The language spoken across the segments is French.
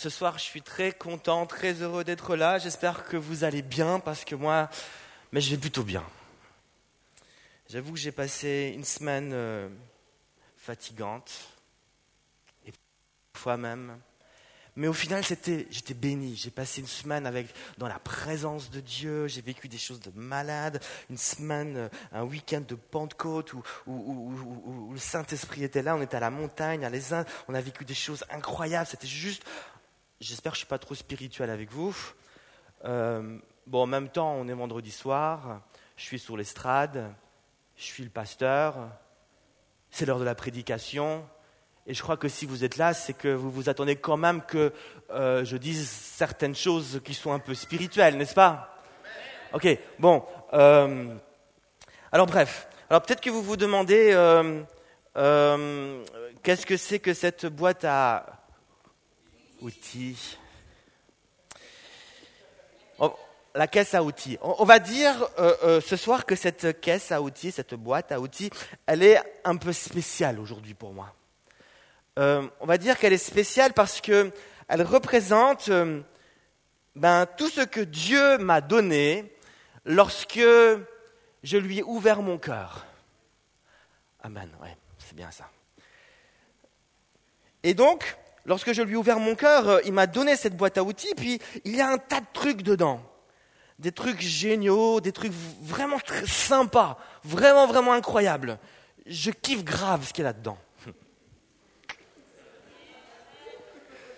Ce soir, je suis très content, très heureux d'être là. J'espère que vous allez bien parce que moi, mais je vais plutôt bien. J'avoue que j'ai passé une semaine euh, fatigante, et parfois même. Mais au final, c'était, j'étais béni. J'ai passé une semaine avec, dans la présence de Dieu. J'ai vécu des choses de malade. Une semaine, euh, un week-end de Pentecôte où, où, le Saint-Esprit était là. On était à la montagne, à les Indes. On a vécu des choses incroyables. C'était juste J'espère que je ne suis pas trop spirituel avec vous. Euh, bon, en même temps, on est vendredi soir, je suis sur l'estrade, je suis le pasteur, c'est l'heure de la prédication, et je crois que si vous êtes là, c'est que vous vous attendez quand même que euh, je dise certaines choses qui sont un peu spirituelles, n'est-ce pas? Ok, bon. Euh, alors bref, alors peut-être que vous vous demandez qu'est-ce que c'est que cette boîte à outils. la caisse à outils. On, va dire euh, euh, ce soir que cette caisse à outils, cette boîte à outils, elle est un peu spéciale aujourd'hui pour moi. Euh, on va dire qu'elle est spéciale parce qu'elle représente ben, tout ce que Dieu m'a donné lorsque je lui ai ouvert mon cœur. Amen, ouais, c'est bien ça. Et donc, lorsque je lui ai ouvert mon cœur, euh, il m'a donné cette boîte à outils, puis il y a un tas de trucs dedans. Des trucs géniaux, des trucs vraiment sympas, vraiment, vraiment incroyables. Je kiffe grave ce qu'il y a là-dedans.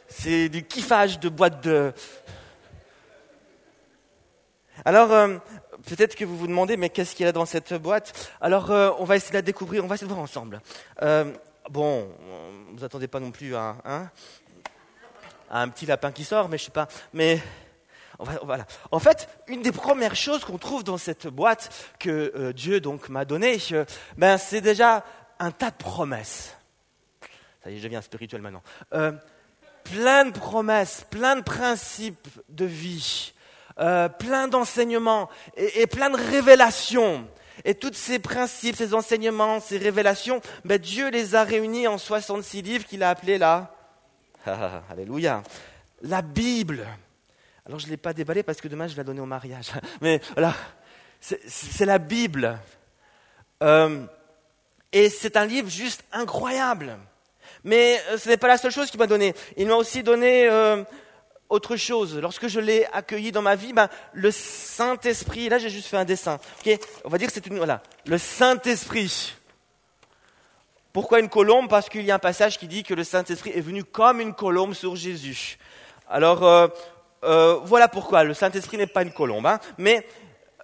C'est du kiffage de boîte de... Alors, euh, peut-être que vous vous demandez, mais qu'est-ce qu'il y a dans cette boîte? Alors, euh, on va essayer de la découvrir, on va essayer de voir ensemble. Bon, vous attendez pas non plus à, hein, un petit lapin qui sort, mais je sais pas. Mais voilà. En fait, une des premières choses qu'on trouve dans cette boîte que euh, Dieu donc m'a donnée, euh, ben c'est déjà un tas de promesses. Ça y est, je deviens spirituel maintenant. Euh, plein de promesses, plein de principes de vie, plein d'enseignements et, et, plein de révélations et tous ces principes, ces enseignements, ces révélations, ben Dieu les a réunis en 66 livres qu'il a appelés là. Alléluia. La Bible. Alors je ne l'ai pas déballé parce que demain je vais la donner au mariage. Mais voilà, c'est la Bible. Euh, et c'est un livre juste incroyable. Mais euh, ce n'est pas la seule chose qu'il m'a donné. Il m'a aussi donné euh, autre chose. Lorsque je l'ai accueilli dans ma vie, ben, le Saint-Esprit, là j'ai juste fait un dessin. On va dire que c'est une. Voilà. Le Saint-Esprit. Pourquoi une colombe? Parce qu'il y a un passage qui dit que le Saint-Esprit est venu comme une colombe sur Jésus. Alors, euh, euh, voilà pourquoi. Le Saint-Esprit n'est pas une colombe. Hein, mais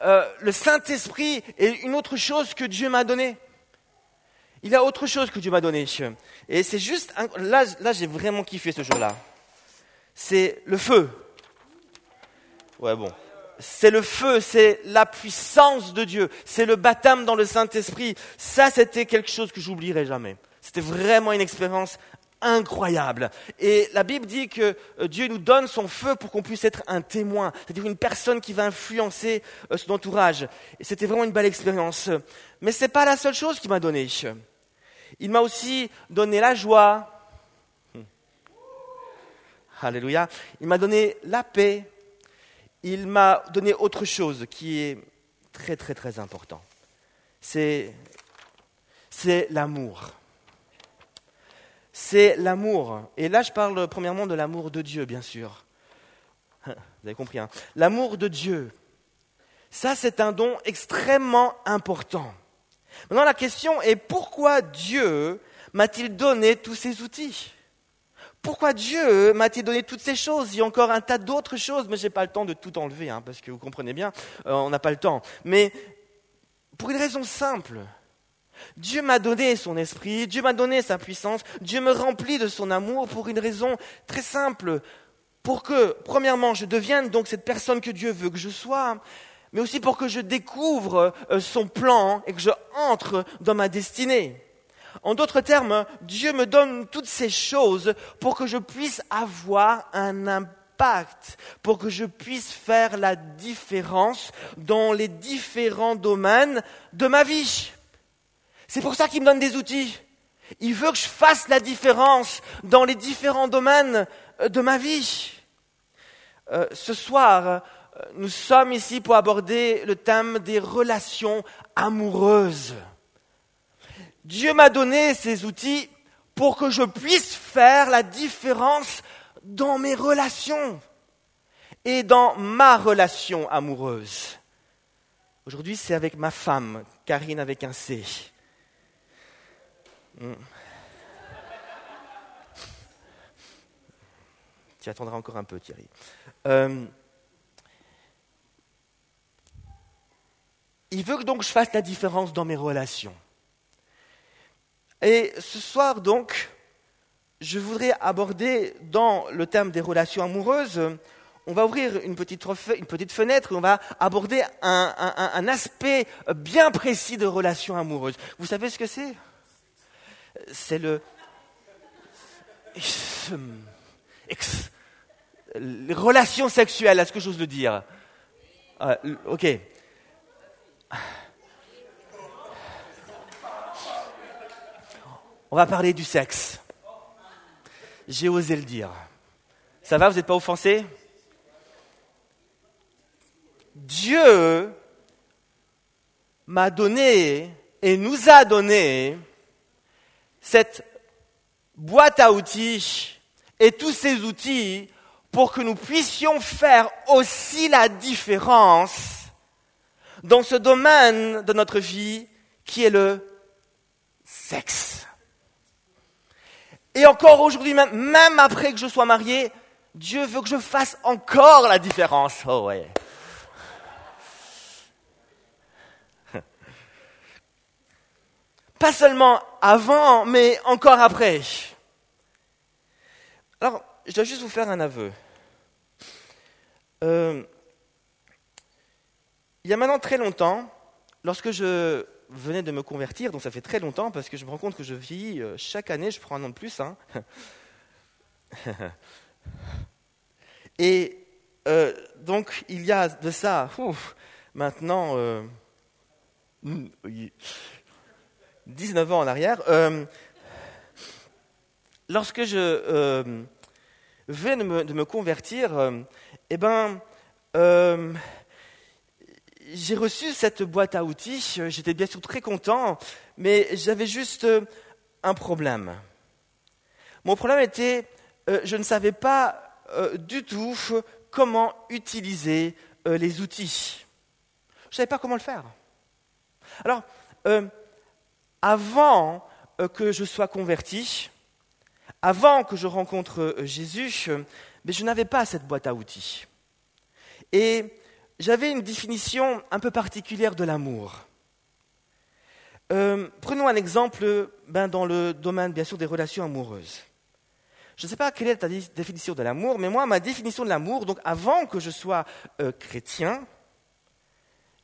euh, le Saint-Esprit est une autre chose que Dieu m'a donnée. Il y a autre chose que Dieu m'a donné. Et c'est juste. Là, là j'ai vraiment kiffé ce jour-là c'est le feu. Ouais, bon. C'est le feu, c'est la puissance de Dieu, c'est le baptême dans le Saint-Esprit. Ça, c'était quelque chose que j'oublierai jamais. C'était vraiment une expérience incroyable. Et la Bible dit que euh, Dieu nous donne son feu pour qu'on puisse être un témoin, c'est-à-dire une personne qui va influencer euh, son entourage. Et c'était vraiment une belle expérience. Mais ce n'est pas la seule chose qu'il m'a donné. Il m'a aussi donné la joie, Alléluia. Il m'a donné la paix. Il m'a donné autre chose qui est très très très important. C'est, c'est l'amour. C'est l'amour. Et là, je parle premièrement de l'amour de Dieu, bien sûr. Vous avez compris, hein L'amour de Dieu. Ça, c'est un don extrêmement important. Maintenant, la question est pourquoi Dieu m'a-t-il donné tous ces outils? Pourquoi Dieu m'a-t-il donné toutes ces choses? Il y a encore un tas d'autres choses, mais je n'ai pas le temps de tout enlever, hein, parce que vous comprenez bien, euh, on n'a pas le temps. Mais pour une raison simple, Dieu m'a donné son esprit, Dieu m'a donné sa puissance, Dieu me remplit de son amour pour une raison très simple, pour que, premièrement, je devienne donc cette personne que Dieu veut que je sois, mais aussi pour que je découvre euh, son plan et que je entre dans ma destinée. En d'autres termes, Dieu me donne toutes ces choses pour que je puisse avoir un impact, pour que je puisse faire la différence dans les différents domaines de ma vie. C'est pour ça qu'il me donne des outils. Il veut que je fasse la différence dans les différents domaines de ma vie. Euh, ce soir, euh, nous sommes ici pour aborder le thème des relations amoureuses. Dieu m'a donné ces outils pour que je puisse faire la différence dans mes relations et dans ma relation amoureuse. Aujourd'hui, c'est avec ma femme, Karine avec un C. Hmm. Tu attendras encore un peu, Thierry. Euh, il veut donc que je fasse la différence dans mes relations. Et ce soir, donc, je voudrais aborder dans le thème des relations amoureuses, on va ouvrir une petite, fenêtre et on va aborder un, un, aspect bien précis de relations amoureuses. Vous savez ce que c'est? C'est le... Les relations sexuelles, est-ce que j'ose le dire? Euh, Ok. On va parler du sexe. J'ai osé le dire. Ça va, vous n'êtes pas offensé? Dieu m'a donné et nous a donné cette boîte à outils et tous ces outils pour que nous puissions faire aussi la différence dans ce domaine de notre vie qui est le sexe. Et encore aujourd'hui, même, même après que je sois marié, Dieu veut que je fasse encore la différence. Oh ouais. Pas seulement avant, mais encore après. Alors, je dois juste vous faire un aveu. Euh, il y a maintenant très longtemps, lorsque je venais de me convertir, donc ça fait très longtemps parce que je me rends compte que je vis euh, chaque année, je prends un an de plus. Hein. Et euh, donc il y a de ça, maintenant 19 ans en arrière, lorsque je venais de me, de me convertir, eh ben, euh, j'ai reçu cette boîte à outils. J'étais bien sûr très content, mais j'avais juste euh, un problème. Mon problème était, euh, je ne savais pas du tout comment utiliser les outils. Je ne savais pas comment le faire. Alors, avant que je sois converti, avant que je rencontre Jésus, je n'avais pas cette boîte à outils. Et j'avais une définition un peu particulière de l'amour. Euh, prenons un exemple ben, dans le domaine, bien sûr, des relations amoureuses. Je ne sais pas quelle est ta définition de l'amour, mais moi, ma définition de l'amour, donc avant que je sois euh, chrétien,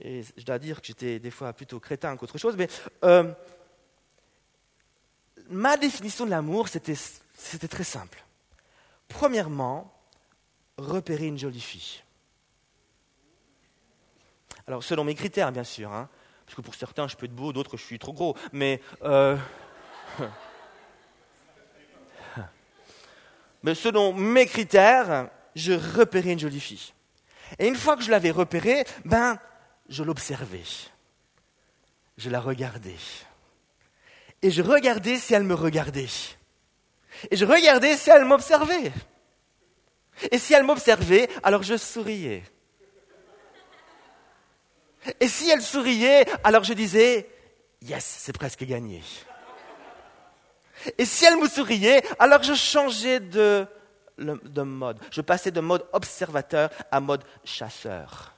et je dois dire que j'étais des fois plutôt crétin qu'autre chose, mais euh, ma définition de l'amour, c'était très simple. Premièrement, repérer une jolie fille. Alors, selon mes critères, bien sûr, hein, parce que pour certains, je peux être beau, d'autres, je suis trop gros, mais. Euh, mais selon mes critères, je repérais une jolie fille. Et une fois que je l'avais repérée, ben, je l'observais. Je la regardais. Et je regardais si elle me regardait. Et je regardais si elle m'observait. Et si elle m'observait, alors je souriais. Et si elle souriait, alors je disais, yes, c'est presque gagné. Et si elle me souriait, alors je changeais de, de mode. Je passais de mode observateur à mode chasseur.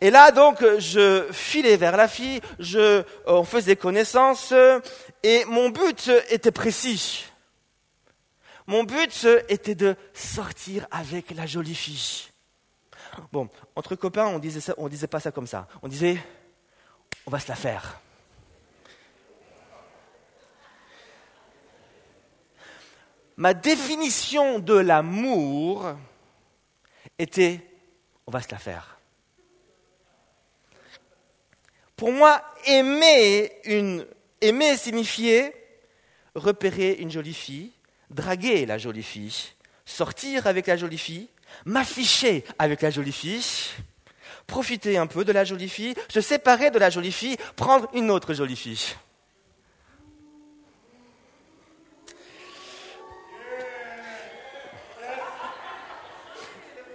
Et là, donc, je filais vers la fille, on faisait connaissance, et mon but était précis. Mon but était de sortir avec la jolie fille. Bon, entre copains, on disait disait pas ça comme ça. On disait, on va se la faire. Ma définition de l'amour était, on va se la faire. Pour moi, aimer signifiait repérer une jolie fille, draguer la jolie fille, sortir avec la jolie fille, m'afficher avec la jolie fille, profiter un peu de la jolie fille, se séparer de la jolie fille, prendre une autre jolie fille.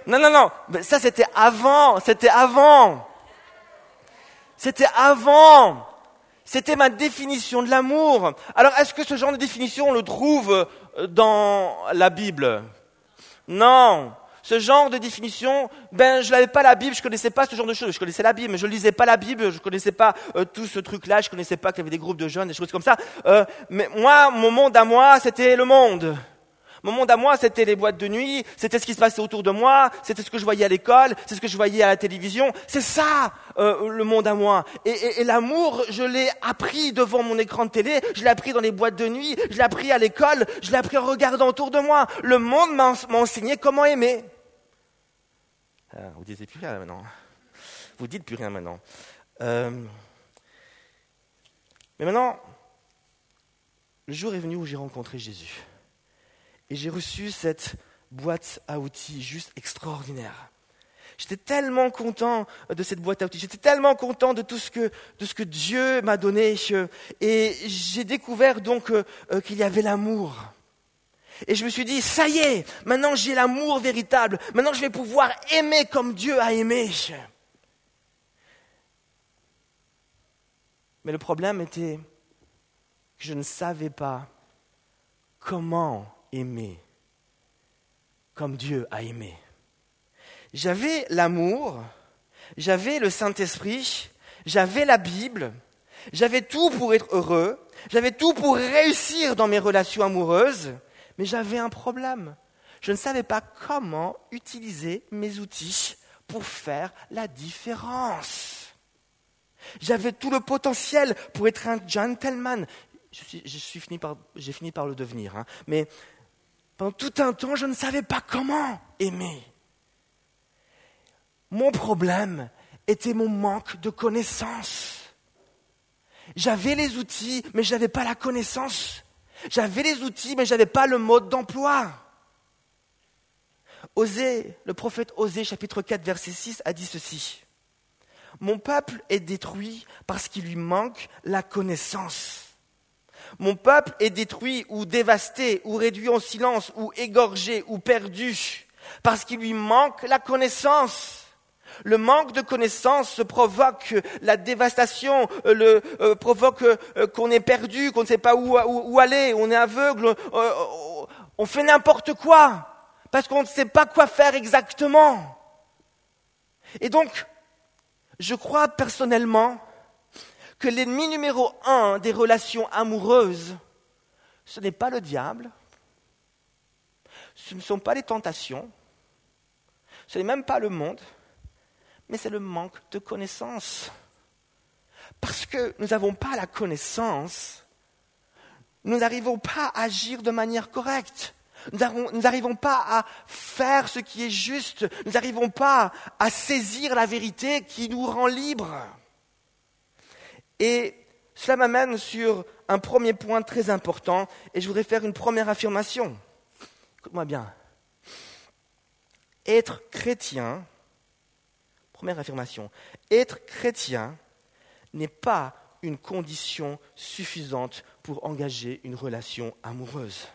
Non, non, non, mais ça c'était avant, c'était avant. C'était avant. C'était ma définition de l'amour. Alors est-ce que ce genre de définition, on le trouve euh, dans la Bible? Non. Ce genre de définition, ben je n'avais pas la Bible, je connaissais pas ce genre de choses. Je connaissais la Bible, mais je lisais pas la Bible, je connaissais pas euh, tout ce truc-là, je connaissais pas qu'il y avait des groupes de jeunes, des choses comme ça. Euh, mais moi, mon monde à moi, c'était le monde. Mon monde à moi, c'était les boîtes de nuit, c'était ce qui se passait autour de moi, c'était ce que je voyais à l'école, c'est ce que je voyais à la télévision. C'est ça, euh, le monde à moi. Et, l'amour, je l'ai appris devant mon écran de télé, je l'ai appris dans les boîtes de nuit, je l'ai appris à l'école, je l'ai appris en regardant autour de moi. Le monde m'a enseigné comment aimer. Ah, vous dites plus rien maintenant. Vous dites plus rien maintenant. Euh, mais maintenant, le jour est venu où j'ai rencontré Jésus. Et j'ai reçu cette boîte à outils juste extraordinaire. J'étais tellement content de cette boîte à outils. J'étais tellement content de tout ce que, de ce que Dieu m'a donné. Et j'ai découvert donc euh, euh, qu'il y avait l'amour. Et je me suis dit, ça y est, maintenant j'ai l'amour véritable. Maintenant je vais pouvoir aimer comme Dieu a aimé. Mais le problème était que je ne savais pas comment aimer comme Dieu a aimé. J'avais l'amour, j'avais le Saint-Esprit, j'avais la Bible, j'avais tout pour être heureux, j'avais tout pour réussir dans mes relations amoureuses, mais j'avais un problème. Je ne savais pas comment utiliser mes outils pour faire la différence. J'avais tout le potentiel pour être un gentleman. J'ai fini par le devenir, hein. mais pendant tout un temps, je ne savais pas comment aimer. Mon problème était mon manque de connaissances. J'avais les outils, mais je n'avais pas la connaissance. J'avais les outils, mais je n'avais pas le mode d'emploi. Osée, le prophète Osée, chapitre 4, verset 6, a dit ceci. Mon peuple est détruit parce qu'il lui manque la connaissance. Mon peuple est détruit ou dévasté ou réduit en silence ou égorgé ou perdu parce qu'il lui manque la connaissance. Le manque de connaissance provoque la dévastation, euh, le, euh, provoque euh, qu'on est perdu, qu'on ne sait pas où, aller, on est aveugle, on fait n'importe quoi parce qu'on ne sait pas quoi faire exactement. Et donc, je crois personnellement que l'ennemi numéro un des relations amoureuses, ce n'est pas le diable, ce ne sont pas les tentations, ce n'est même pas le monde, mais c'est le manque de connaissance. Parce que nous n'avons pas la connaissance, nous n'arrivons pas à agir de manière correcte. Nous n'arrivons pas à faire ce qui est juste. Nous n'arrivons pas à saisir la vérité qui nous rend libres. Et cela m'amène sur un premier point très important, et je voudrais faire une première affirmation. Écoute-moi bien. Être chrétien, première affirmation, être chrétien n'est pas une condition suffisante pour engager une relation amoureuse.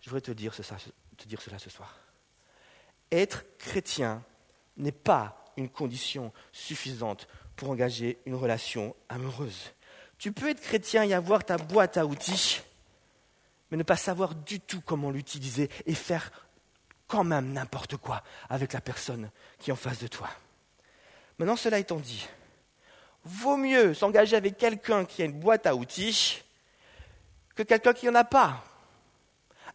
Je voudrais te dire, cela ce soir. Être chrétien n'est pas une condition suffisante pour engager une relation amoureuse. Tu peux être chrétien et avoir ta boîte à outils, mais ne pas savoir du tout comment l'utiliser et faire quand même n'importe quoi avec la personne qui est en face de toi. Maintenant, cela étant dit, vaut mieux s'engager avec quelqu'un qui a une boîte à outils que quelqu'un qui n'en a pas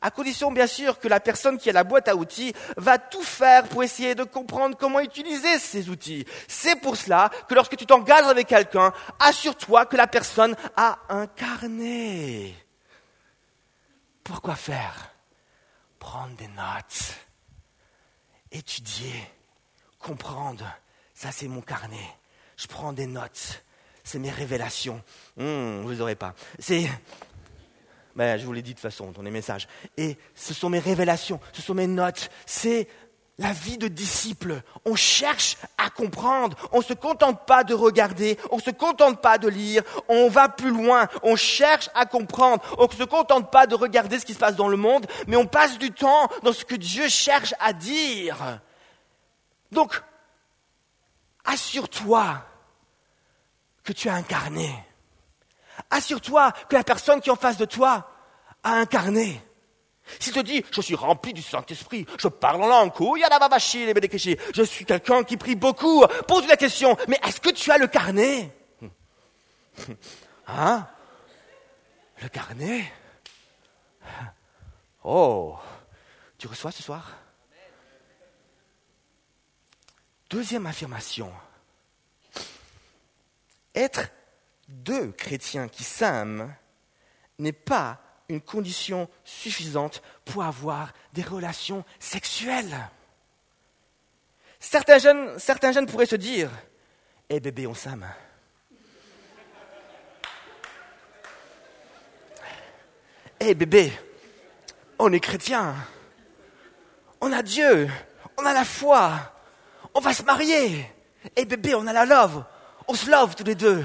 à condition bien sûr que la personne qui a la boîte à outils va tout faire pour essayer de comprendre comment utiliser ces outils. C'est pour cela que lorsque tu t'engages avec quelqu'un, assure-toi que la personne a un carnet. Pourquoi faire? Prendre des notes, étudier, comprendre. Ça, c'est mon carnet. Je prends des notes. C'est mes révélations. Hum, vous n'aurez pas. C'est Mais je vous l'ai dit de toute façon dans les messages. Et ce sont mes révélations, ce sont mes notes. C'est la vie de disciple. On cherche à comprendre. On ne se contente pas de regarder. On ne se contente pas de lire. On va plus loin. On cherche à comprendre. On ne se contente pas de regarder ce qui se passe dans le monde, mais on passe du temps dans ce que Dieu cherche à dire. Donc, assure-toi que tu as incarné. Assure-toi que la personne qui est en face de toi a incarné. S'il te dit, je suis rempli du Saint-Esprit, je parle en langue, je suis quelqu'un qui prie beaucoup, pose la question, mais est-ce que tu as le carnet? Hein? Le carnet? Oh, tu reçois ce soir? Deuxième affirmation. Être deux chrétiens qui s'aiment n'est pas une condition suffisante pour avoir des relations sexuelles. Certains jeunes, pourraient se dire Eh bébé, on s'aime. Eh bébé, on est chrétien. On a Dieu. On a la foi. On va se marier. Eh bébé, on a la love. On se love tous les deux.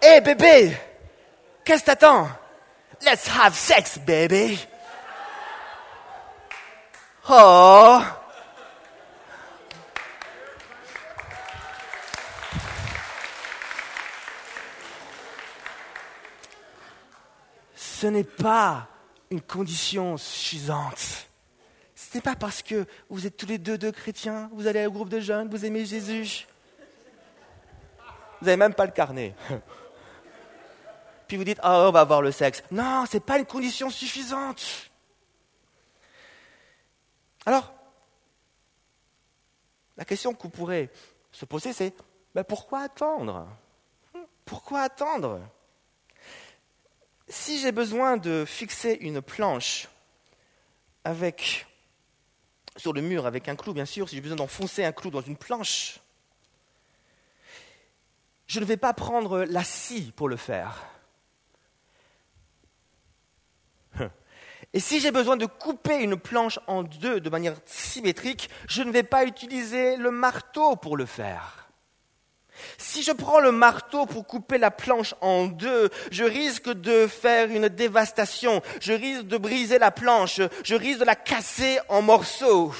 Eh bébé, qu'est-ce que t'attends? Let's have sex, baby. Oh. Ce n'est pas une condition suffisante. Ce n'est pas parce que vous êtes tous les deux deux chrétiens, vous allez au groupe de jeunes, vous aimez Jésus. Vous n'avez même pas le carnet puis vous dites, ah, on va avoir le sexe. Non, ce n'est pas une condition suffisante. Alors, la question que vous pourrez se poser, c'est, pourquoi attendre? Pourquoi attendre? Si j'ai besoin de fixer une planche avec, sur le mur avec un clou, bien sûr, si j'ai besoin d'enfoncer un clou dans une planche, je ne vais pas prendre la scie pour le faire. Et si j'ai besoin de couper une planche en deux de manière symétrique, je ne vais pas utiliser le marteau pour le faire. Si je prends le marteau pour couper la planche en deux, je risque de faire une dévastation, je risque de briser la planche, je risque de la casser en morceaux.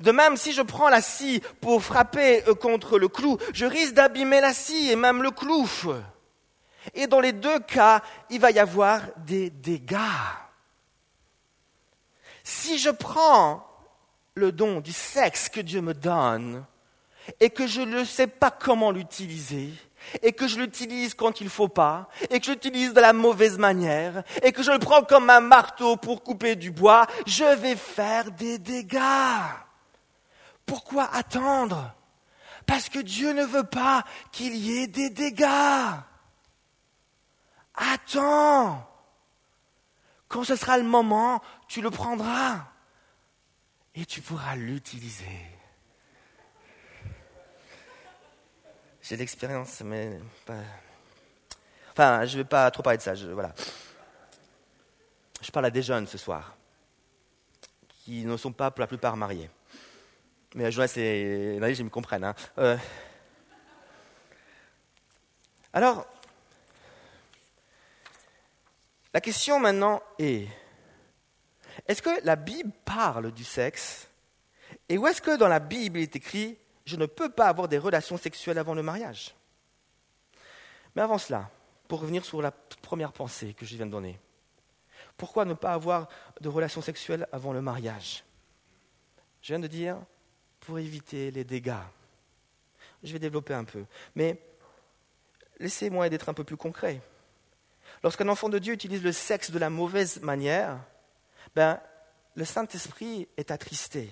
De même, si je prends la scie pour frapper euh, contre le clou, je risque d'abîmer la scie et même le clou. Et dans les deux cas, il va y avoir des dégâts. Si je prends le don du sexe que Dieu me donne et que je ne sais pas comment l'utiliser, et que je l'utilise quand il ne faut pas, et que je l'utilise de la mauvaise manière, et que je le prends comme un marteau pour couper du bois, je vais faire des dégâts. Pourquoi attendre? Parce que Dieu ne veut pas qu'il y ait des dégâts. Attends. Quand ce sera le moment, tu le prendras et tu pourras l'utiliser. J'ai l'expérience, mais. Enfin, je ne vais pas trop parler de ça. Je, voilà. je parle à des jeunes ce soir qui ne sont pas pour la plupart mariés. Mais Jonas et Naïs, ils me comprennent. Hein. Euh, alors, la question maintenant est, est-ce que la Bible parle du sexe? Et où est-ce que dans la Bible il est écrit, je ne peux pas avoir des relations sexuelles avant le mariage? Mais avant cela, pour revenir sur la première pensée que je viens de donner, pourquoi ne pas avoir de relations sexuelles avant le mariage? Je viens de dire, pour éviter les dégâts. Je vais développer un peu. Mais laissez-moi être un peu plus concret. Lorsqu'un enfant de Dieu utilise le sexe de la mauvaise manière, ben, le Saint-Esprit est attristé.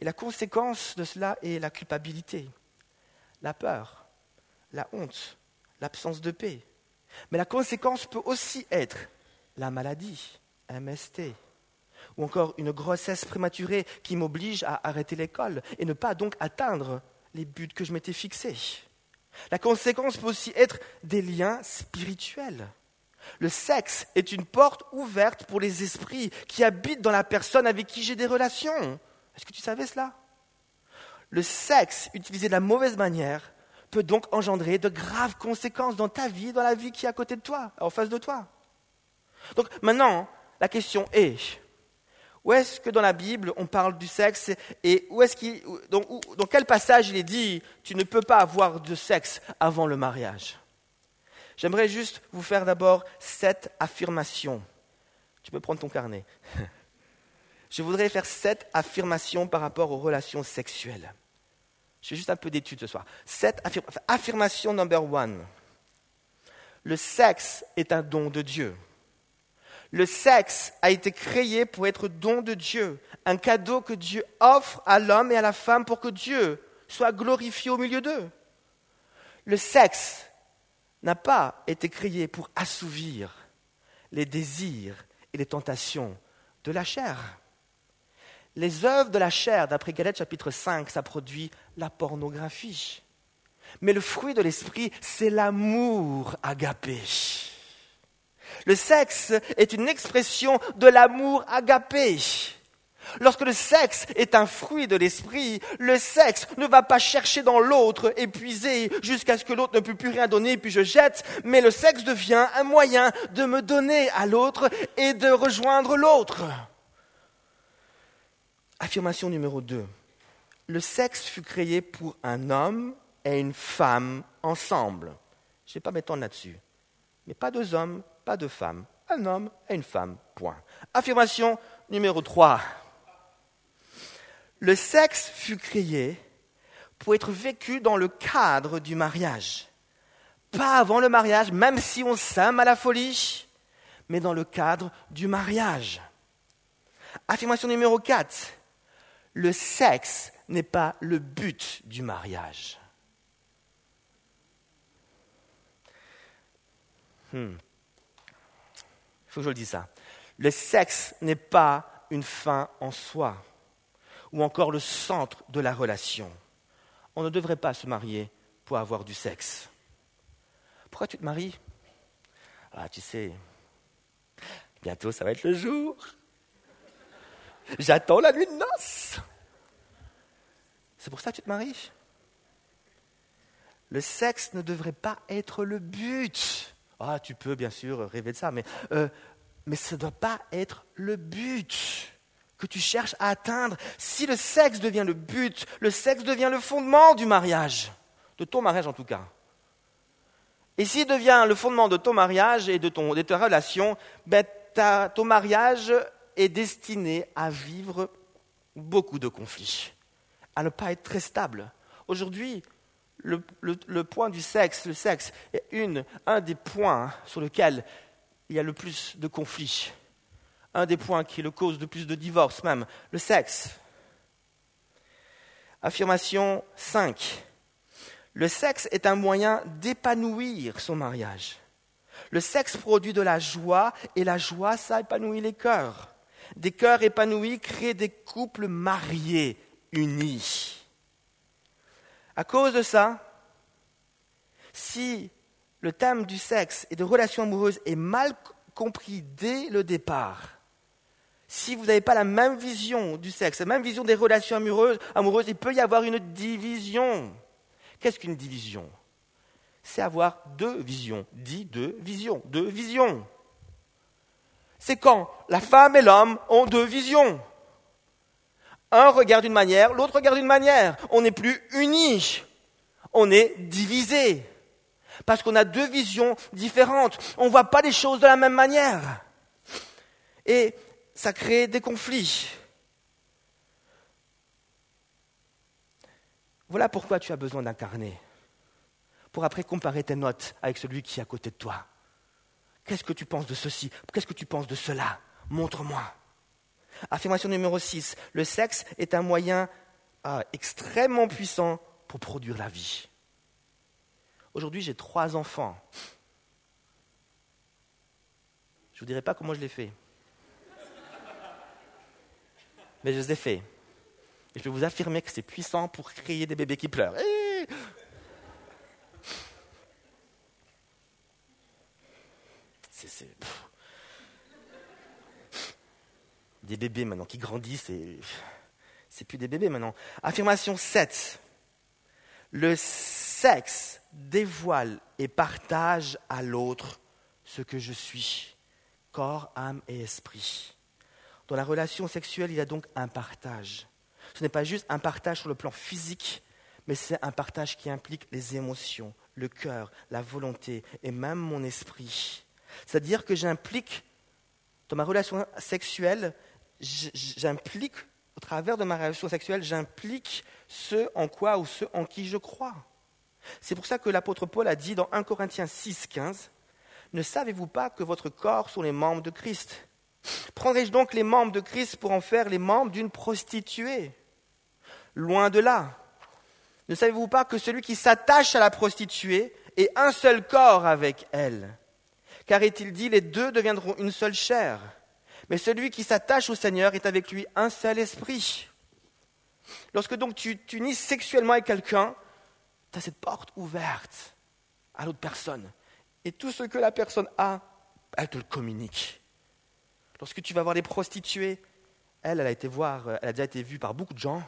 Et la conséquence de cela est la culpabilité, la peur, la honte, l'absence de paix. Mais la conséquence peut aussi être la maladie, MST, ou encore une grossesse prématurée qui m'oblige à arrêter l'école et ne pas donc atteindre les buts que je m'étais fixés. La conséquence peut aussi être des liens spirituels. Le sexe est une porte ouverte pour les esprits qui habitent dans la personne avec qui j'ai des relations. Est-ce que tu savais cela? Le sexe utilisé de la mauvaise manière peut donc engendrer de graves conséquences dans ta vie, dans la vie qui est à côté de toi, en face de toi. Donc maintenant, la question est, où est-ce que dans la Bible on parle du sexe et où est-ce qu'il, dans, dans quel passage il est dit tu ne peux pas avoir de sexe avant le mariage? J'aimerais juste vous faire d'abord sept affirmations. Tu peux prendre ton carnet. Je voudrais faire sept affirmations par rapport aux relations sexuelles. Je fais juste un peu d'études ce soir. Sept affirmations. Affirmation number one. Le sexe est un don de Dieu. Le sexe a été créé pour être don de Dieu, un cadeau que Dieu offre à l'homme et à la femme pour que Dieu soit glorifié au milieu d'eux. Le sexe n'a pas été créé pour assouvir les désirs et les tentations de la chair. Les œuvres de la chair, d'après Galette chapitre 5, ça produit la pornographie. Mais le fruit de l'esprit, c'est l'amour agapé. Le sexe est une expression de l'amour agapé. Lorsque le sexe est un fruit de l'esprit, le sexe ne va pas chercher dans l'autre, épuisé, jusqu'à ce que l'autre ne puisse plus rien donner, puis je jette, mais le sexe devient un moyen de me donner à l'autre et de rejoindre l'autre. Affirmation numéro 2. Le sexe fut créé pour un homme et une femme ensemble. Je ne vais pas m'étendre là-dessus. Mais pas deux hommes, pas deux femmes. Un homme et une femme. Point. Affirmation numéro 3. Le sexe fut créé pour être vécu dans le cadre du mariage. Pas avant le mariage, même si on s'aime à la folie, mais dans le cadre du mariage. Affirmation numéro 4. Le sexe n'est pas le but du mariage. Hmm. Il faut que je le dise ça. Le sexe n'est pas une fin en soi ou encore le centre de la relation. On ne devrait pas se marier pour avoir du sexe. Pourquoi tu te maries? Ah, tu sais, bientôt ça va être le jour. J'attends la nuit de noces. C'est pour ça que tu te maries? Le sexe ne devrait pas être le but. Ah, tu peux bien sûr rêver de ça, mais, euh, mais ça ne doit pas être le but que tu cherches à atteindre. Si le sexe devient le but, le sexe devient le fondement du mariage, de ton mariage en tout cas. Et s'il devient le fondement de ton mariage et de, ton, ta relation, ben, ton mariage est destiné à vivre beaucoup de conflits, à ne pas être très stable. Aujourd'hui, le, point du sexe, le sexe est une, un des points sur lesquels il y a le plus de conflits un des points qui le cause de plus de divorces même, le sexe. Affirmation 5. Le sexe est un moyen d'épanouir son mariage. Le sexe produit de la joie et la joie, ça épanouit les cœurs. Des cœurs épanouis créent des couples mariés, unis. À cause de ça, si le thème du sexe et de relations amoureuses est mal compris dès le départ, si vous n'avez pas la même vision du sexe, la même vision des relations amoureuses, il peut y avoir une division. Qu'est-ce qu'une division? C'est avoir deux visions. Dit deux visions. Deux visions. C'est quand la femme et l'homme ont deux visions. Un regarde d'une manière, l'autre regarde d'une manière. On n'est plus unis. On est divisé. Parce qu'on a deux visions différentes. On ne voit pas les choses de la même manière. Et ça crée des conflits. Voilà pourquoi tu as besoin d'un carnet. Pour après comparer tes notes avec celui qui est à côté de toi. Qu'est-ce que tu penses de ceci? Qu'est-ce que tu penses de cela? Montre-moi. Affirmation numéro 6. Le sexe est un moyen ah, extrêmement puissant pour produire la vie. Aujourd'hui, j'ai trois enfants. Je ne vous dirai pas comment je l'ai fait mais je les ai faits. Et je peux vous affirmer que c'est puissant pour créer des bébés qui pleurent. Eh et... Des bébés maintenant qui grandissent et c'est plus des bébés maintenant. Affirmation 7. Le sexe dévoile et partage à l'autre ce que je suis, corps, âme et esprit. Dans la relation sexuelle, il y a donc un partage. Ce n'est pas juste un partage sur le plan physique, mais c'est un partage qui implique les émotions, le cœur, la volonté et même mon esprit. C'est-à-dire que j'implique, dans ma relation sexuelle, j'implique, au travers de ma relation sexuelle, j'implique ce en quoi ou ce en qui je crois. C'est pour ça que l'apôtre Paul a dit dans 1 Corinthiens 6, 15, Ne savez-vous pas que votre corps sont les membres de Christ? Prendrai-je donc les membres de Christ pour en faire les membres d'une prostituée? Loin de là. Ne savez-vous pas que celui qui s'attache à la prostituée est un seul corps avec elle? Car est-il dit, les deux deviendront une seule chair. Mais celui qui s'attache au Seigneur est avec lui un seul esprit. Lorsque donc tu t'unis sexuellement avec quelqu'un, tu as cette porte ouverte à l'autre personne. Et tout ce que la personne a, elle te le communique. Lorsque tu vas voir les prostituées, elle, elle a été voir, elle a déjà été vue par beaucoup de gens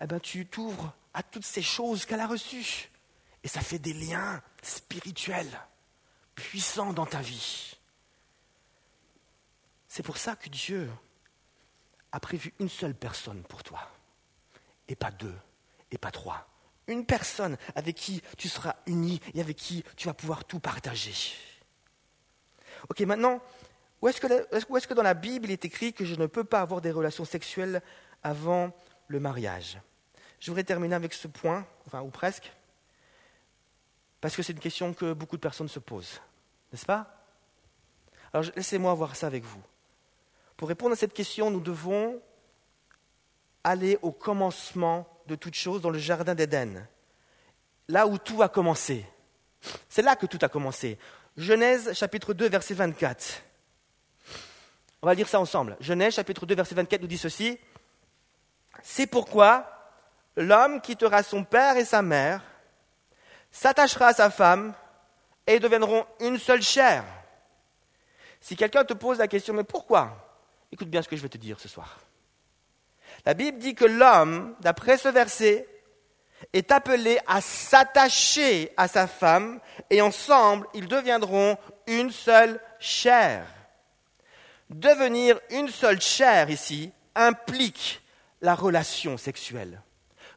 eh ben, tu t'ouvres à toutes ces choses qu'elle a reçues. Et ça fait des liens spirituels puissants dans ta vie. C'est pour ça que Dieu a prévu une seule personne pour toi, et pas deux, et pas trois. Une personne avec qui tu seras uni et avec qui tu vas pouvoir tout partager. Ok, maintenant, où est-ce que, que dans la Bible il est écrit que je ne peux pas avoir des relations sexuelles avant le mariage? Je voudrais terminer avec ce point, enfin, ou presque, parce que c'est une question que beaucoup de personnes se posent, n'est-ce pas? Alors laissez-moi voir ça avec vous. Pour répondre à cette question, nous devons aller au commencement de toute chose dans le Jardin d'Éden, là où tout a commencé. C'est là que tout a commencé. Genèse chapitre 2, verset 24. On va lire ça ensemble. Genèse chapitre 2, verset 24 nous dit ceci. C'est pourquoi l'homme quittera son père et sa mère, s'attachera à sa femme, et deviendront une seule chair. Si quelqu'un te pose la question, mais pourquoi? Écoute bien ce que je vais te dire ce soir. La Bible dit que l'homme, d'après ce verset, est appelé à s'attacher à sa femme et ensemble, ils deviendront une seule chair. Devenir une seule chair ici implique la relation sexuelle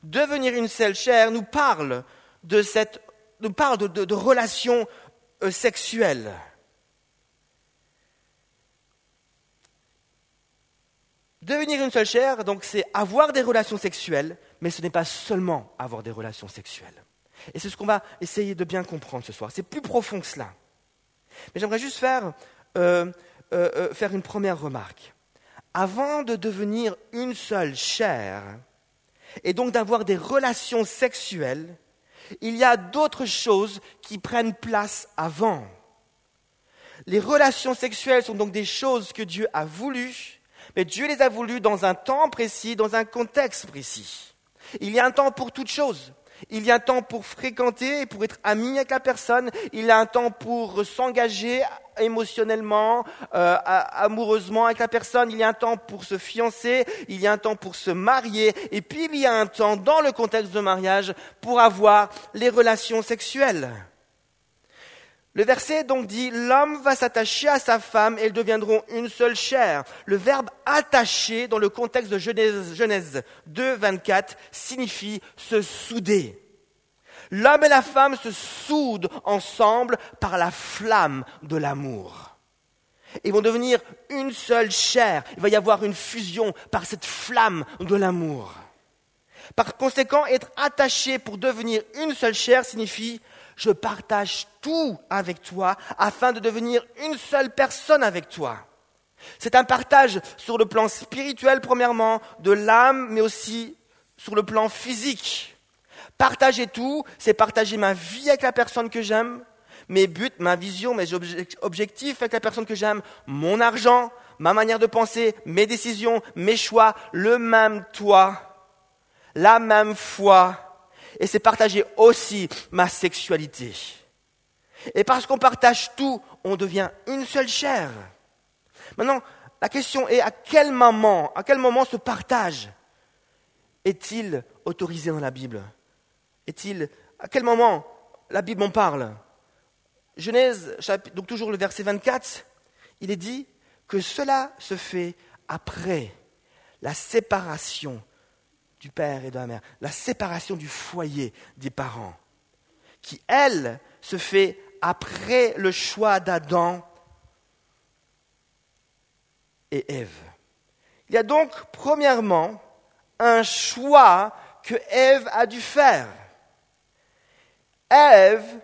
devenir une seule chair nous parle de cette, nous parle de, relations euh, sexuelles. Devenir une seule chair, donc, c'est avoir des relations sexuelles, mais ce n'est pas seulement avoir des relations sexuelles. Et c'est ce qu'on va essayer de bien comprendre ce soir. C'est plus profond que cela. Mais j'aimerais juste faire, euh, euh, faire une première remarque. Avant de devenir une seule chair, et donc d'avoir des relations sexuelles, il y a d'autres choses qui prennent place avant. Les relations sexuelles sont donc des choses que Dieu a voulu, mais Dieu les a voulues dans un temps précis, dans un contexte précis. Il y a un temps pour toutes choses. Il y a un temps pour fréquenter, pour être ami avec la personne. Il y a un temps pour s'engager émotionnellement, euh, amoureusement avec la personne. Il y a un temps pour se fiancer. Il y a un temps pour se marier. Et puis il y a un temps dans le contexte de mariage pour avoir les relations sexuelles. Le verset donc dit, l'homme va s'attacher à sa femme et elles deviendront une seule chair. Le verbe attacher dans le contexte de Genèse, Genèse 2, 24 signifie se souder. L'homme et la femme se soudent ensemble par la flamme de l'amour. Ils vont devenir une seule chair. Il va y avoir une fusion par cette flamme de l'amour. Par conséquent, être attaché pour devenir une seule chair signifie je partage tout avec toi afin de devenir une seule personne avec toi. C'est un partage sur le plan spirituel, premièrement, de l'âme, mais aussi sur le plan physique. Partager tout, c'est partager ma vie avec la personne que j'aime, mes buts, ma vision, mes objectifs avec la personne que j'aime, mon argent, ma manière de penser, mes décisions, mes choix, le même toi, la même foi, et c'est partager aussi ma sexualité. Et parce qu'on partage tout, on devient une seule chair. Maintenant, la question est à quel moment, à quel moment ce partage est-il autorisé dans la Bible? Est-il à quel moment la Bible en parle? Genèse, donc toujours le verset 24, il est dit que cela se fait après la séparation du père et de la mère, la séparation du foyer des parents, qui, elle, se fait après le choix d'Adam et Ève. Il y a donc, premièrement, un choix que Ève a dû faire. Ève,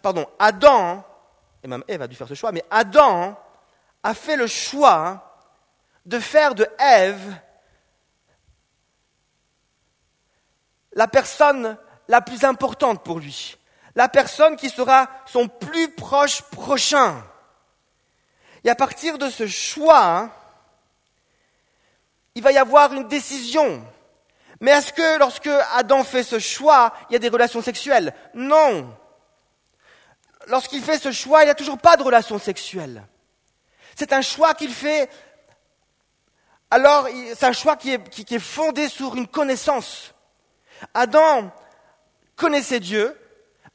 pardon, Adam, et même Ève a dû faire ce choix, mais Adam a fait le choix de faire de Ève la personne la plus importante pour lui, la personne qui sera son plus proche prochain. Et à partir de ce choix, hein, il va y avoir une décision. Mais est-ce que lorsque Adam fait ce choix, il y a des relations sexuelles? Non. Lorsqu'il fait ce choix, il n'y a toujours pas de relations sexuelles. C'est un choix qu'il fait. Alors, c'est un choix qui est, qui est fondé sur une connaissance. Adam connaissait Dieu,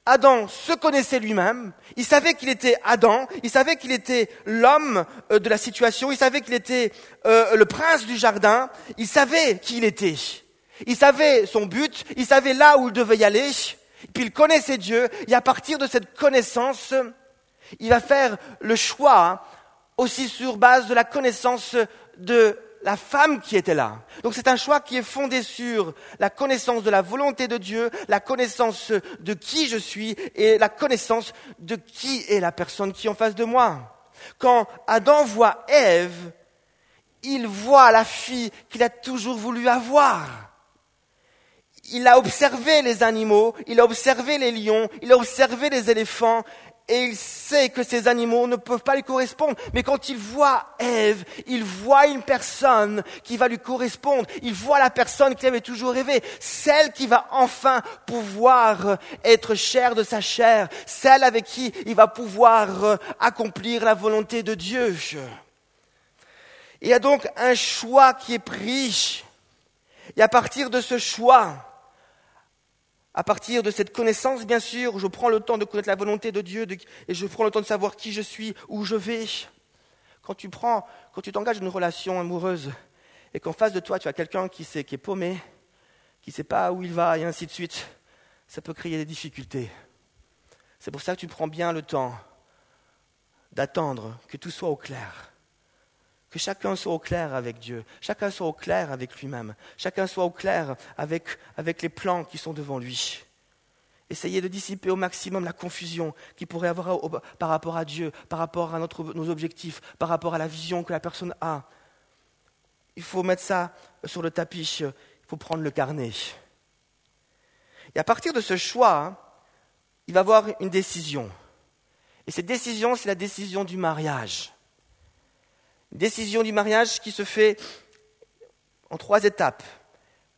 Adam se connaissait lui-même, il savait qu'il était Adam, il savait qu'il était l'homme euh, de la situation, il savait qu'il était euh, le prince du jardin, il savait qui il était. Il savait son but, il savait là où il devait y aller, puis il connaissait Dieu, et à partir de cette connaissance, il va faire le choix aussi sur base de la connaissance de la femme qui était là. Donc c'est un choix qui est fondé sur la connaissance de la volonté de Dieu, la connaissance de qui je suis et la connaissance de qui est la personne qui est en face de moi. Quand Adam voit Ève, il voit la fille qu'il a toujours voulu avoir. Il a observé les animaux, il a observé les lions, il a observé les éléphants, et il sait que ces animaux ne peuvent pas lui correspondre. Mais quand il voit Ève, il voit une personne qui va lui correspondre. Il voit la personne qu'il avait toujours rêvé, celle qui va enfin pouvoir être chair de sa chair, celle avec qui il va pouvoir accomplir la volonté de Dieu. Il y a donc un choix qui est pris. Et à partir de ce choix, à partir de cette connaissance, bien sûr, je prends le temps de connaître la volonté de Dieu et je prends le temps de savoir qui je suis, où je vais. Quand tu prends, quand tu t'engages dans une relation amoureuse et qu'en face de toi tu as quelqu'un qui, sait, qui est paumé, qui ne sait pas où il va et ainsi de suite, ça peut créer des difficultés. C'est pour ça que tu prends bien le temps d'attendre que tout soit au clair que chacun soit au clair avec Dieu, chacun soit au clair avec lui-même, chacun soit au clair avec, avec les plans qui sont devant lui. Essayez de dissiper au maximum la confusion qu'il pourrait avoir par rapport à Dieu, par rapport à notre, nos objectifs, par rapport à la vision que la personne a. Il faut mettre ça sur le tapis, il faut prendre le carnet. Et à partir de ce choix, il va y avoir une décision. Et cette décision, c'est la décision du mariage décision du mariage qui se fait en trois étapes.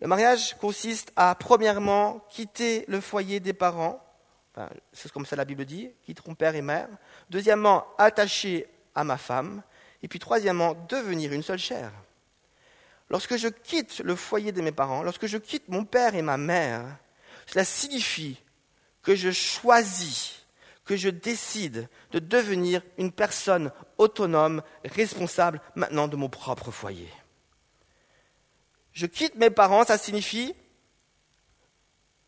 Le mariage consiste à, premièrement, quitter le foyer des parents. c'est comme ça la Bible dit, quitteront père et mère. Deuxièmement, attacher à ma femme. Et puis troisièmement, devenir une seule chair. Lorsque je quitte le foyer de mes parents, lorsque je quitte mon père et ma mère, cela signifie que je choisis que je décide de devenir une personne autonome, responsable maintenant de mon propre foyer. Je quitte mes parents, ça signifie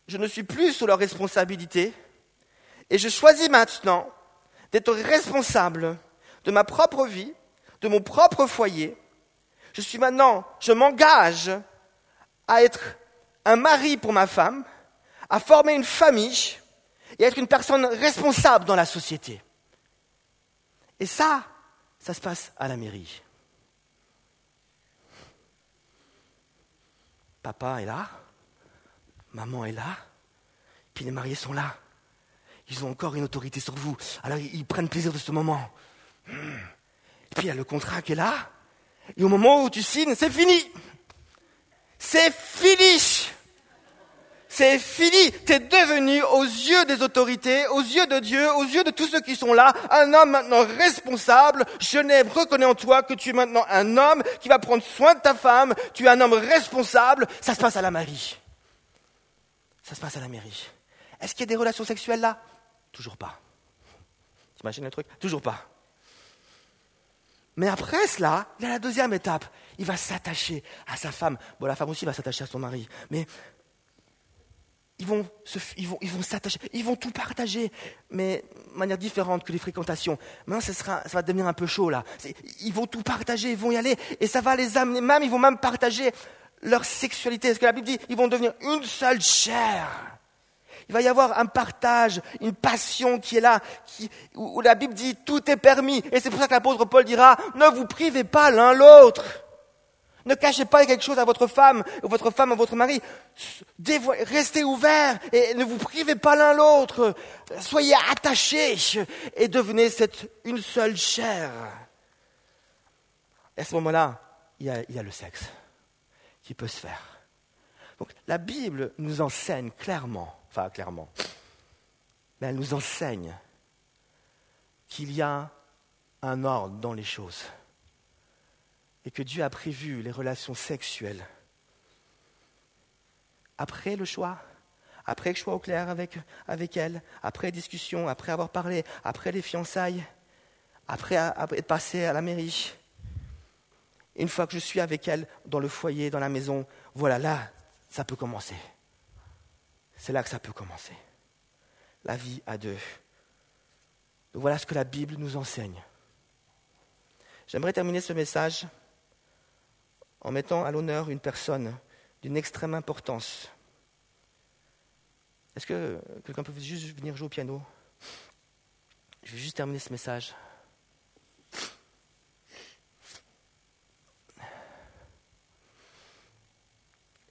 je ne suis plus sous leur responsabilité et je choisis maintenant d'être responsable de ma propre vie, de mon propre foyer. Je suis maintenant, je m'engage à être un mari pour ma femme, à former une famille, et être une personne responsable dans la société. Et ça, ça se passe à la mairie. Papa est là, maman est là, puis les mariés sont là. Ils ont encore une autorité sur vous. Alors ils prennent plaisir de ce moment. Et puis il y a le contrat qui est là. Et au moment où tu signes, c'est fini. C'est fini. C'est fini. Tu es devenu aux yeux des autorités, aux yeux de Dieu, aux yeux de tous ceux qui sont là, un homme maintenant responsable. Genève reconnaît en toi que tu es maintenant un homme qui va prendre soin de ta femme. Tu es un homme responsable. Ça se passe à la mairie. Ça se passe à la mairie. Est-ce qu'il y a des relations sexuelles là? Toujours pas. T'imagines le truc? Toujours pas. Mais après cela, il y a la deuxième étape. Il va s'attacher à sa femme. Bon, la femme aussi va s'attacher à son mari. Mais ils vont, ils vont, ils vont s'attacher, ils vont tout partager, mais de manière différente que les fréquentations. Maintenant, ça, sera, ça va devenir un peu chaud là. Ils vont tout partager, ils vont y aller, et ça va les amener, même ils vont même partager leur sexualité. Ce que la Bible dit, ils vont devenir une seule chair. Il va y avoir un partage, une passion qui est là, où, la Bible dit tout est permis. Et c'est pour ça que l'apôtre Paul dira, ne vous privez pas l'un l'autre. Ne cachez pas quelque chose à votre femme, ou votre femme à votre mari. restez ouverts et ne vous privez pas l'un l'autre. Soyez attachés et devenez une seule chair. Et à ce moment-là, il y a le sexe qui peut se faire. Donc la Bible nous enseigne clairement enfin clairement. Mais elle nous enseigne qu'il y a un ordre dans les choses et que Dieu a prévu les relations sexuelles. Après le choix, après que je sois au clair avec, avec elle, après discussion, après avoir parlé, après les fiançailles, après être passé à la mairie, une fois que je suis avec elle dans le foyer, dans la maison, voilà, là, ça peut commencer. C'est là que ça peut commencer. La vie à deux. voilà ce que la Bible nous enseigne. J'aimerais terminer ce message en mettant à l'honneur une personne d'une extrême importance. Est-ce que quelqu'un peut juste venir jouer au piano? Je vais juste terminer ce message.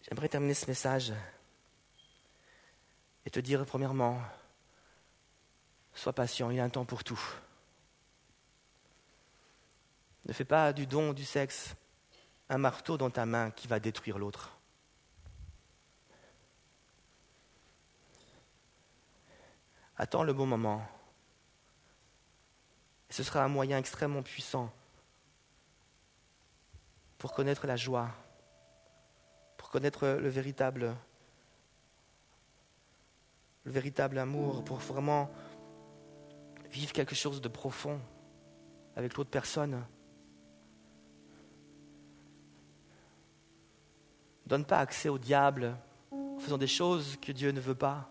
J'aimerais terminer ce message et te dire premièrement, sois patient, il y a un temps pour tout. Ne fais pas du don du sexe un marteau dans ta main qui va détruire l'autre. Attends le bon moment. Ce sera un moyen extrêmement puissant pour connaître la joie, pour connaître le véritable le véritable amour, pour vraiment vivre quelque chose de profond avec l'autre personne. Donne pas accès au diable en faisant des choses que Dieu ne veut pas.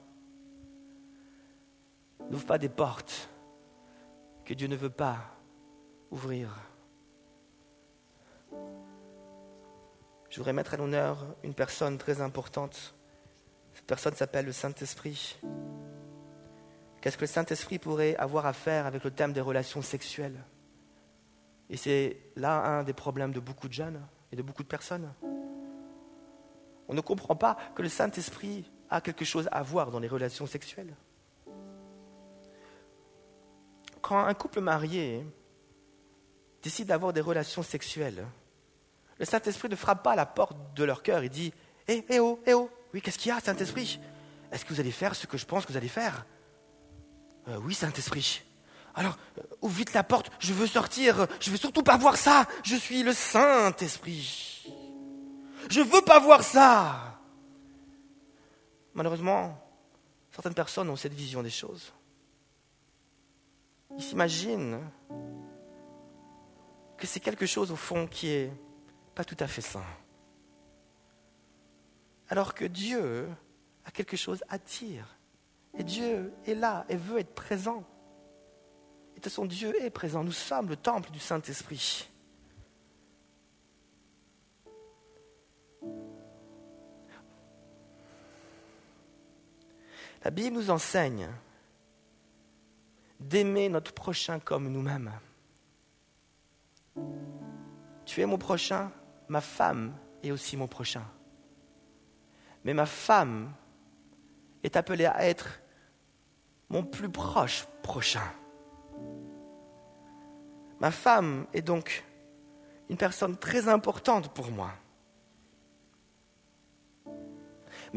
N'ouvre pas des portes que Dieu ne veut pas ouvrir. Je voudrais mettre à l'honneur une personne très importante cette personne s'appelle le Saint-Esprit. Qu'est-ce que le Saint-Esprit pourrait avoir à faire avec le thème des relations sexuelles? Et c'est là un des problèmes de beaucoup de jeunes et de beaucoup de personnes. On ne comprend pas que le Saint-Esprit a quelque chose à voir dans les relations sexuelles. Quand un couple marié décide d'avoir des relations sexuelles, le Saint-Esprit ne frappe pas à la porte de leur cœur et dit Hé, eh, hé, oh, hé, oh, oui, qu'est-ce qu'il y a, Saint-Esprit? Est-ce que vous allez faire ce que je pense que vous allez faire? Euh, Oui, Saint-Esprit. Alors, euh, ouvre vite la porte, je veux sortir, je veux surtout pas voir ça, je suis le Saint-Esprit. Je veux pas voir ça. Malheureusement, certaines personnes ont cette vision des choses. Ils s'imaginent que c'est quelque chose au fond qui est pas tout à fait sain alors que Dieu a quelque chose à dire. Et Dieu est là et veut être présent. Et de toute façon, Dieu est présent. Nous sommes le temple du Saint-Esprit. La Bible nous enseigne d'aimer notre prochain comme nous-mêmes. Tu es mon prochain, ma femme est aussi mon prochain. Mais ma femme est appelée à être mon plus proche prochain. Ma femme est donc une personne très importante pour moi.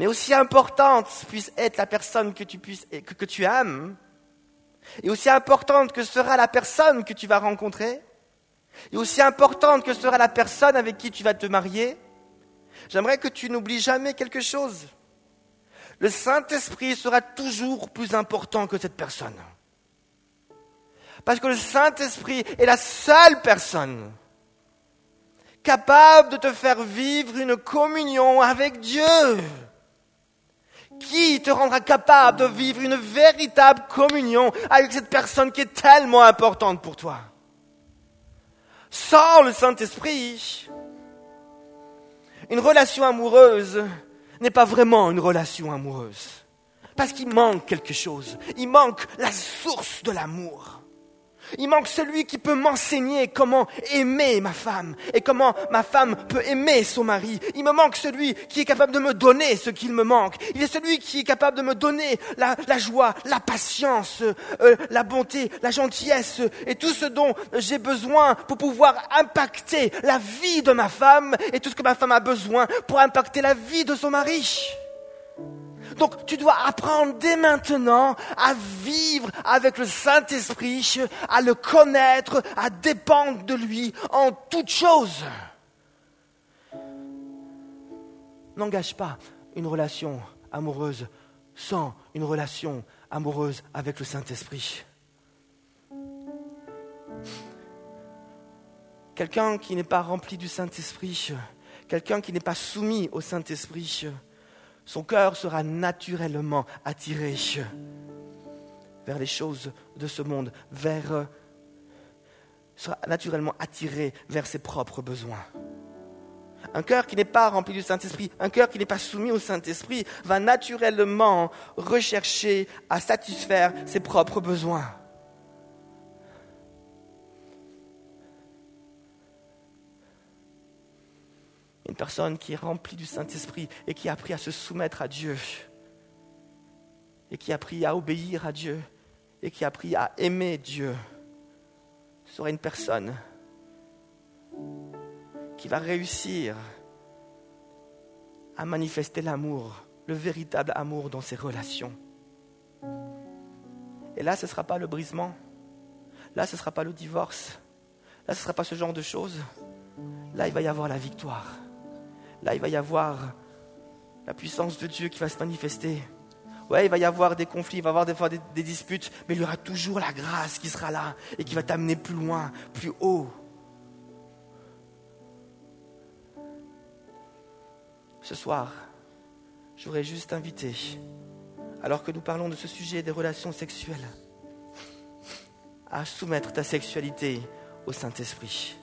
Mais aussi importante puisse être la personne que tu, puisses, que, tu aimes, et aussi importante que sera la personne que tu vas rencontrer, et aussi importante que sera la personne avec qui tu vas te marier, j'aimerais que tu n'oublies jamais quelque chose. Le Saint-Esprit sera toujours plus important que cette personne. Parce que le Saint-Esprit est la seule personne capable de te faire vivre une communion avec Dieu. Qui te rendra capable de vivre une véritable communion avec cette personne qui est tellement importante pour toi? Sans le Saint-Esprit, une relation amoureuse n'est pas vraiment une relation amoureuse. Parce qu'il manque quelque chose. Il manque la source de l'amour. Il manque celui qui peut m'enseigner comment aimer ma femme et comment ma femme peut aimer son mari. Il me manque celui qui est capable de me donner ce qu'il me manque. Il est celui qui est capable de me donner la, joie, la patience, euh, la bonté, la gentillesse et tout ce dont j'ai besoin pour pouvoir impacter la vie de ma femme et tout ce que ma femme a besoin pour impacter la vie de son mari. Donc tu dois apprendre dès maintenant à vivre avec le Saint-Esprit, à le connaître, à dépendre de lui en toutes choses. N'engage pas une relation amoureuse sans une relation amoureuse avec le Saint-Esprit. Quelqu'un qui n'est pas rempli du Saint-Esprit, quelqu'un qui n'est pas soumis au Saint-Esprit, son cœur sera naturellement attiré vers les choses de ce monde, vers sera naturellement attiré vers ses propres besoins. Un cœur qui n'est pas rempli du Saint-Esprit, un cœur qui n'est pas soumis au Saint-Esprit, va naturellement rechercher à satisfaire ses propres besoins. Personne qui est remplie du Saint-Esprit et qui a appris à se soumettre à Dieu, et qui a appris à obéir à Dieu, et qui a appris à aimer Dieu, sera une personne qui va réussir à manifester l'amour, le véritable amour dans ses relations. Et là, ce ne sera pas le brisement, là, ce ne sera pas le divorce, là, ce ne sera pas ce genre de choses. Là, il va y avoir la victoire là, il va y avoir la puissance de Dieu qui va se manifester. Ouais, il va y avoir des conflits, il va y avoir des fois des, des disputes, mais il y aura toujours la grâce qui sera là et qui va t'amener plus loin, plus haut. Ce soir, j'aurais juste invité, alors que nous parlons de ce sujet des relations sexuelles, à soumettre ta sexualité au Saint-Esprit.